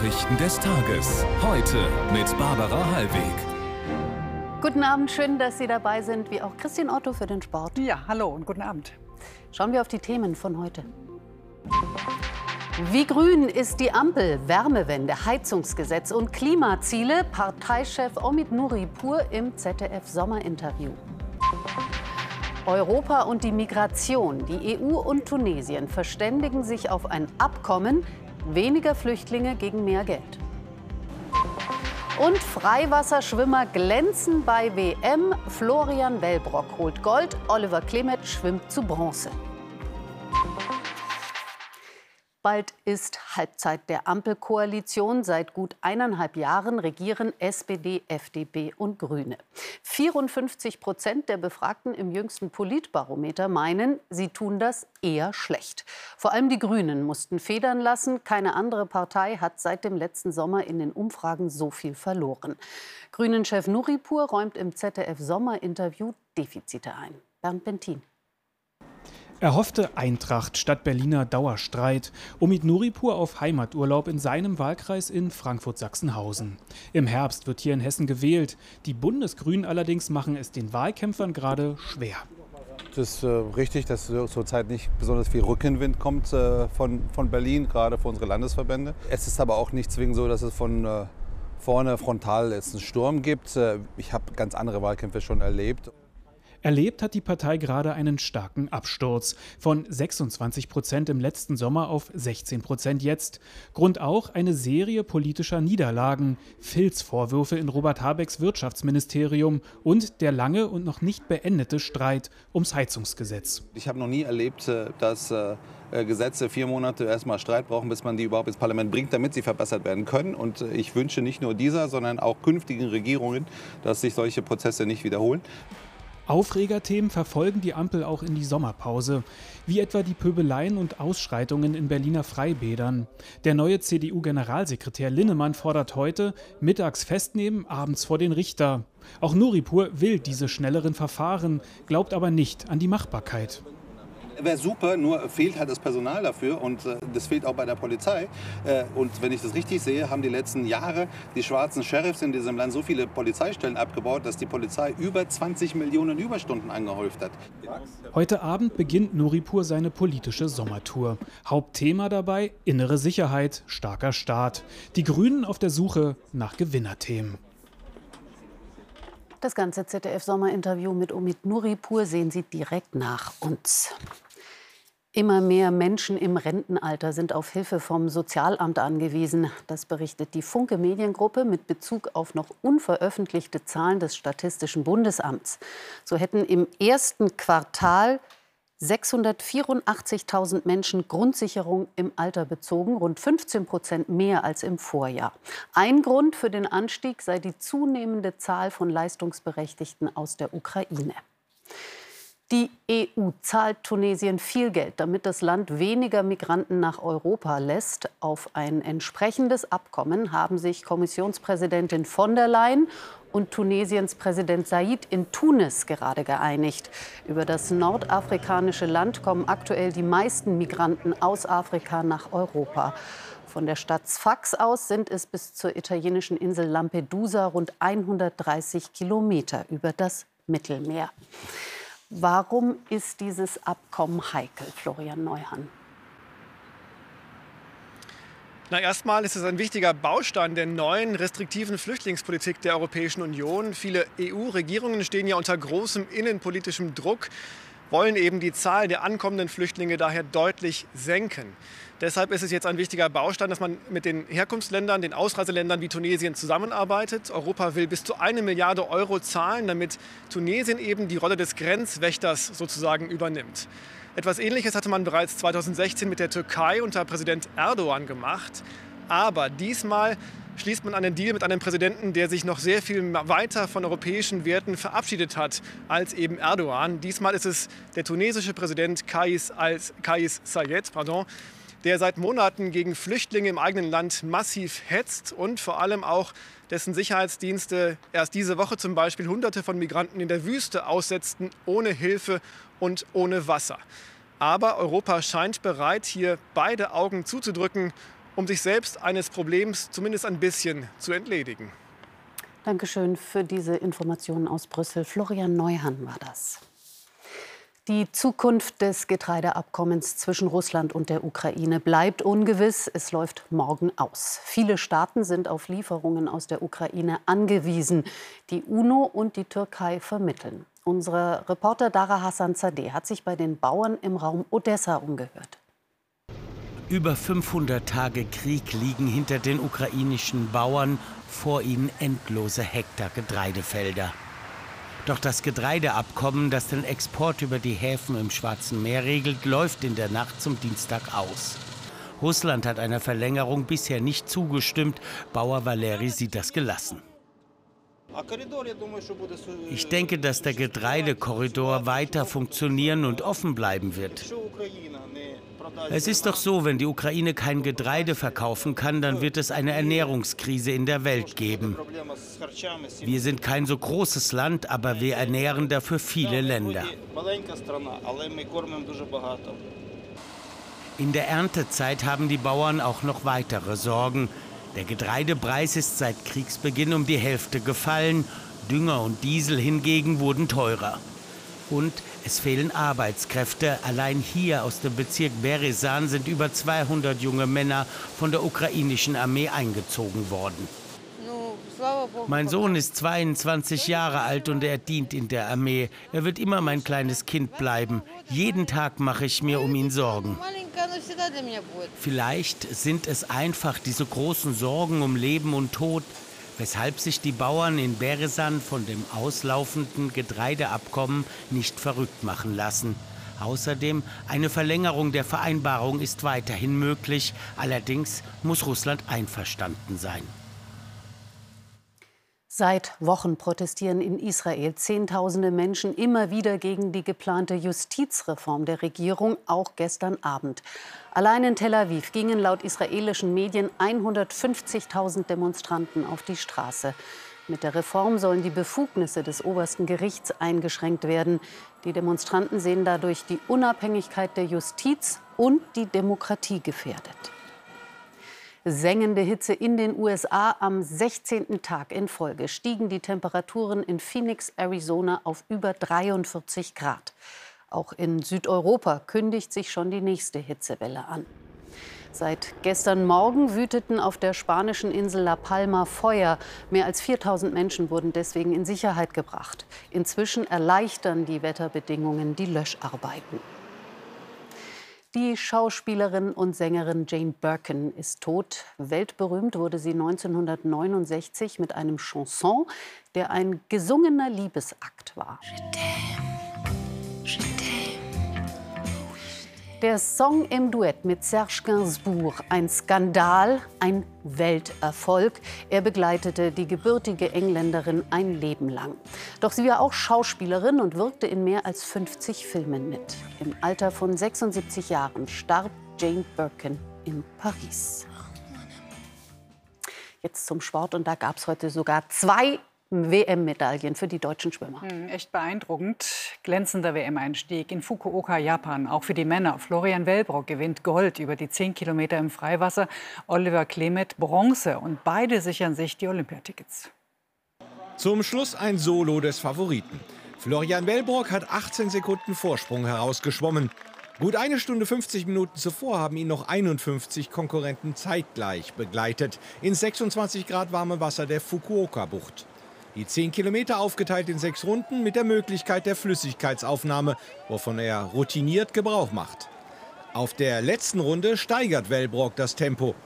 Nachrichten des Tages. Heute mit Barbara Hallweg. Guten Abend, schön, dass Sie dabei sind, wie auch Christian Otto für den Sport. Ja, hallo und guten Abend. Schauen wir auf die Themen von heute. Wie grün ist die Ampel? Wärmewende, Heizungsgesetz und Klimaziele? Parteichef Omid Nuripur im ZDF-Sommerinterview. Europa und die Migration. Die EU und Tunesien verständigen sich auf ein Abkommen. Weniger Flüchtlinge gegen mehr Geld. Und Freiwasserschwimmer glänzen bei WM. Florian Wellbrock holt Gold, Oliver Klemet schwimmt zu Bronze. Bald ist Halbzeit der Ampelkoalition. Seit gut eineinhalb Jahren regieren SPD, FDP und Grüne. 54 Prozent der Befragten im jüngsten Politbarometer meinen, sie tun das eher schlecht. Vor allem die Grünen mussten federn lassen. Keine andere Partei hat seit dem letzten Sommer in den Umfragen so viel verloren. Grünen-Chef Nuripur räumt im ZDF-Sommerinterview Defizite ein. Bernd Bentin. Erhoffte Eintracht statt Berliner Dauerstreit. Omid Nuripur auf Heimaturlaub in seinem Wahlkreis in Frankfurt-Sachsenhausen. Im Herbst wird hier in Hessen gewählt. Die Bundesgrünen allerdings machen es den Wahlkämpfern gerade schwer. Es ist äh, richtig, dass zurzeit nicht besonders viel Rückenwind kommt äh, von, von Berlin, gerade für unsere Landesverbände. Es ist aber auch nicht zwingend so, dass es von äh, vorne frontal jetzt einen Sturm gibt. Äh, ich habe ganz andere Wahlkämpfe schon erlebt. Erlebt hat die Partei gerade einen starken Absturz von 26 Prozent im letzten Sommer auf 16 Prozent jetzt. Grund auch eine Serie politischer Niederlagen, Filzvorwürfe in Robert Habecks Wirtschaftsministerium und der lange und noch nicht beendete Streit ums Heizungsgesetz. Ich habe noch nie erlebt, äh, dass äh, äh, Gesetze vier Monate erstmal Streit brauchen, bis man die überhaupt ins Parlament bringt, damit sie verbessert werden können. Und ich wünsche nicht nur dieser, sondern auch künftigen Regierungen, dass sich solche Prozesse nicht wiederholen. Aufregerthemen verfolgen die Ampel auch in die Sommerpause, wie etwa die Pöbeleien und Ausschreitungen in Berliner Freibädern. Der neue CDU-Generalsekretär Linnemann fordert heute mittags festnehmen, abends vor den Richter. Auch Nuripur will diese schnelleren Verfahren, glaubt aber nicht an die Machbarkeit wäre super, nur fehlt halt das Personal dafür und äh, das fehlt auch bei der Polizei. Äh, und wenn ich das richtig sehe, haben die letzten Jahre die schwarzen Sheriffs in diesem Land so viele Polizeistellen abgebaut, dass die Polizei über 20 Millionen Überstunden angehäuft hat. Heute Abend beginnt Nuripur seine politische Sommertour. Hauptthema dabei innere Sicherheit, starker Staat. Die Grünen auf der Suche nach Gewinnerthemen. Das ganze ZDF-Sommerinterview mit Omid Nuripur sehen Sie direkt nach uns. Immer mehr Menschen im Rentenalter sind auf Hilfe vom Sozialamt angewiesen. Das berichtet die Funke Mediengruppe mit Bezug auf noch unveröffentlichte Zahlen des Statistischen Bundesamts. So hätten im ersten Quartal 684.000 Menschen Grundsicherung im Alter bezogen, rund 15 Prozent mehr als im Vorjahr. Ein Grund für den Anstieg sei die zunehmende Zahl von Leistungsberechtigten aus der Ukraine. Die EU zahlt Tunesien viel Geld, damit das Land weniger Migranten nach Europa lässt. Auf ein entsprechendes Abkommen haben sich Kommissionspräsidentin von der Leyen und Tunesiens Präsident Said in Tunis gerade geeinigt. Über das nordafrikanische Land kommen aktuell die meisten Migranten aus Afrika nach Europa. Von der Stadt Sfax aus sind es bis zur italienischen Insel Lampedusa rund 130 Kilometer über das Mittelmeer. Warum ist dieses Abkommen heikel, Florian Neuhan? Na, erstmal ist es ein wichtiger Baustein der neuen restriktiven Flüchtlingspolitik der Europäischen Union. Viele EU-Regierungen stehen ja unter großem innenpolitischem Druck, wollen eben die Zahl der ankommenden Flüchtlinge daher deutlich senken. Deshalb ist es jetzt ein wichtiger Baustein, dass man mit den Herkunftsländern, den Ausreiseländern wie Tunesien zusammenarbeitet. Europa will bis zu eine Milliarde Euro zahlen, damit Tunesien eben die Rolle des Grenzwächters sozusagen übernimmt. Etwas Ähnliches hatte man bereits 2016 mit der Türkei unter Präsident Erdogan gemacht. Aber diesmal schließt man einen Deal mit einem Präsidenten, der sich noch sehr viel weiter von europäischen Werten verabschiedet hat als eben Erdogan. Diesmal ist es der tunesische Präsident Kais, Kais Sayed, pardon, der seit Monaten gegen Flüchtlinge im eigenen Land massiv hetzt und vor allem auch dessen Sicherheitsdienste erst diese Woche zum Beispiel Hunderte von Migranten in der Wüste aussetzten, ohne Hilfe und ohne Wasser. Aber Europa scheint bereit, hier beide Augen zuzudrücken um sich selbst eines Problems zumindest ein bisschen zu entledigen. Dankeschön für diese Informationen aus Brüssel. Florian Neuhan war das. Die Zukunft des Getreideabkommens zwischen Russland und der Ukraine bleibt ungewiss. Es läuft morgen aus. Viele Staaten sind auf Lieferungen aus der Ukraine angewiesen. Die UNO und die Türkei vermitteln. Unsere Reporter Dara Hassan Zadeh hat sich bei den Bauern im Raum Odessa umgehört. Über 500 Tage Krieg liegen hinter den ukrainischen Bauern, vor ihnen endlose Hektar Getreidefelder. Doch das Getreideabkommen, das den Export über die Häfen im Schwarzen Meer regelt, läuft in der Nacht zum Dienstag aus. Russland hat einer Verlängerung bisher nicht zugestimmt. Bauer Valeri sieht das gelassen. Ich denke, dass der Getreidekorridor weiter funktionieren und offen bleiben wird. Es ist doch so, wenn die Ukraine kein Getreide verkaufen kann, dann wird es eine Ernährungskrise in der Welt geben. Wir sind kein so großes Land, aber wir ernähren dafür viele Länder. In der Erntezeit haben die Bauern auch noch weitere Sorgen. Der Getreidepreis ist seit Kriegsbeginn um die Hälfte gefallen, Dünger und Diesel hingegen wurden teurer. Und es fehlen Arbeitskräfte. Allein hier aus dem Bezirk Beresan sind über 200 junge Männer von der ukrainischen Armee eingezogen worden. Mein Sohn ist 22 Jahre alt und er dient in der Armee. Er wird immer mein kleines Kind bleiben. Jeden Tag mache ich mir um ihn Sorgen. Vielleicht sind es einfach diese großen Sorgen um Leben und Tod, weshalb sich die Bauern in Beresan von dem auslaufenden Getreideabkommen nicht verrückt machen lassen. Außerdem eine Verlängerung der Vereinbarung ist weiterhin möglich, allerdings muss Russland einverstanden sein. Seit Wochen protestieren in Israel Zehntausende Menschen immer wieder gegen die geplante Justizreform der Regierung, auch gestern Abend. Allein in Tel Aviv gingen laut israelischen Medien 150.000 Demonstranten auf die Straße. Mit der Reform sollen die Befugnisse des obersten Gerichts eingeschränkt werden. Die Demonstranten sehen dadurch die Unabhängigkeit der Justiz und die Demokratie gefährdet. Sengende Hitze in den USA. Am 16. Tag in Folge stiegen die Temperaturen in Phoenix, Arizona auf über 43 Grad. Auch in Südeuropa kündigt sich schon die nächste Hitzewelle an. Seit gestern Morgen wüteten auf der spanischen Insel La Palma Feuer. Mehr als 4000 Menschen wurden deswegen in Sicherheit gebracht. Inzwischen erleichtern die Wetterbedingungen die Löscharbeiten. Die Schauspielerin und Sängerin Jane Birkin ist tot. Weltberühmt wurde sie 1969 mit einem Chanson, der ein gesungener Liebesakt war. Der Song im Duett mit Serge Gainsbourg, ein Skandal, ein Welterfolg. Er begleitete die gebürtige Engländerin ein Leben lang. Doch sie war auch Schauspielerin und wirkte in mehr als 50 Filmen mit. Im Alter von 76 Jahren starb Jane Birkin in Paris. Jetzt zum Sport und da gab es heute sogar zwei WM-Medaillen für die deutschen Schwimmer. Hm, echt beeindruckend. Glänzender WM-Einstieg in Fukuoka, Japan. Auch für die Männer. Florian Wellbrock gewinnt Gold über die 10 Kilometer im Freiwasser. Oliver Klemet Bronze. Und beide sichern sich die Olympiatickets. Zum Schluss ein Solo des Favoriten. Florian Wellbrock hat 18 Sekunden Vorsprung herausgeschwommen. Gut eine Stunde 50 Minuten zuvor haben ihn noch 51 Konkurrenten zeitgleich begleitet. In 26 Grad warmem Wasser der Fukuoka-Bucht. Die 10 Kilometer aufgeteilt in sechs Runden mit der Möglichkeit der Flüssigkeitsaufnahme, wovon er routiniert Gebrauch macht. Auf der letzten Runde steigert Wellbrock das Tempo.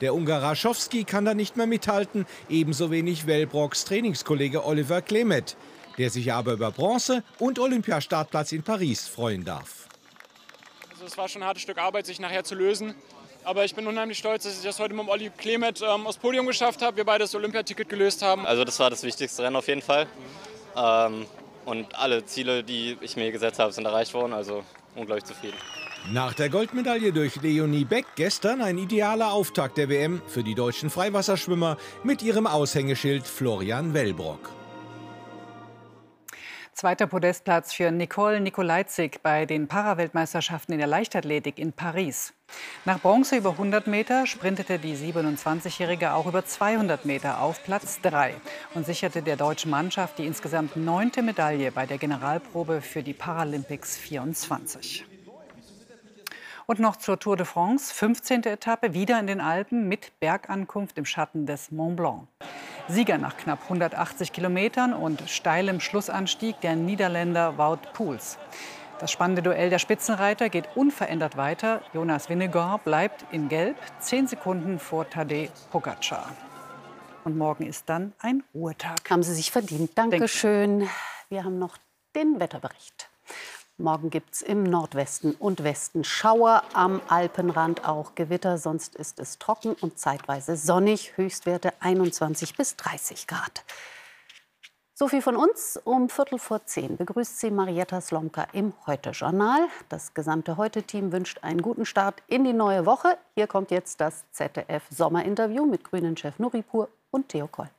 Der Ungar Raschowski kann da nicht mehr mithalten, ebenso wenig Wellbrocks Trainingskollege Oliver Klemet, der sich aber über Bronze und Olympiastartplatz in Paris freuen darf. Also es war schon ein hartes Stück Arbeit, sich nachher zu lösen. Aber ich bin unheimlich stolz, dass ich das heute mit dem Olli Klemet ähm, aufs Podium geschafft habe. Wir beide das Olympiaticket gelöst haben. Also das war das wichtigste Rennen auf jeden Fall. Ähm, und alle Ziele, die ich mir gesetzt habe, sind erreicht worden. Also unglaublich zufrieden. Nach der Goldmedaille durch Leonie Beck gestern ein idealer Auftakt der WM für die deutschen Freiwasserschwimmer mit ihrem Aushängeschild Florian Wellbrock. Zweiter Podestplatz für Nicole Nikolajczyk bei den Paraweltmeisterschaften in der Leichtathletik in Paris. Nach Bronze über 100 Meter sprintete die 27-Jährige auch über 200 Meter auf Platz 3 und sicherte der deutschen Mannschaft die insgesamt neunte Medaille bei der Generalprobe für die Paralympics 24. Und noch zur Tour de France, 15. Etappe, wieder in den Alpen mit Bergankunft im Schatten des Mont Blanc. Sieger nach knapp 180 Kilometern und steilem Schlussanstieg der Niederländer Wout Poels. Das spannende Duell der Spitzenreiter geht unverändert weiter. Jonas Vingegaard bleibt in Gelb, zehn Sekunden vor Tadej Pogacar. Und morgen ist dann ein Ruhetag. Haben Sie sich verdient. Dankeschön. Wir haben noch den Wetterbericht. Morgen gibt es im Nordwesten und Westen Schauer, am Alpenrand auch Gewitter. Sonst ist es trocken und zeitweise sonnig. Höchstwerte 21 bis 30 Grad. So viel von uns. Um Viertel vor zehn begrüßt Sie Marietta Slomka im Heute-Journal. Das gesamte Heute-Team wünscht einen guten Start in die neue Woche. Hier kommt jetzt das ZDF-Sommerinterview mit Grünen-Chef Nuripur und Theo Koll.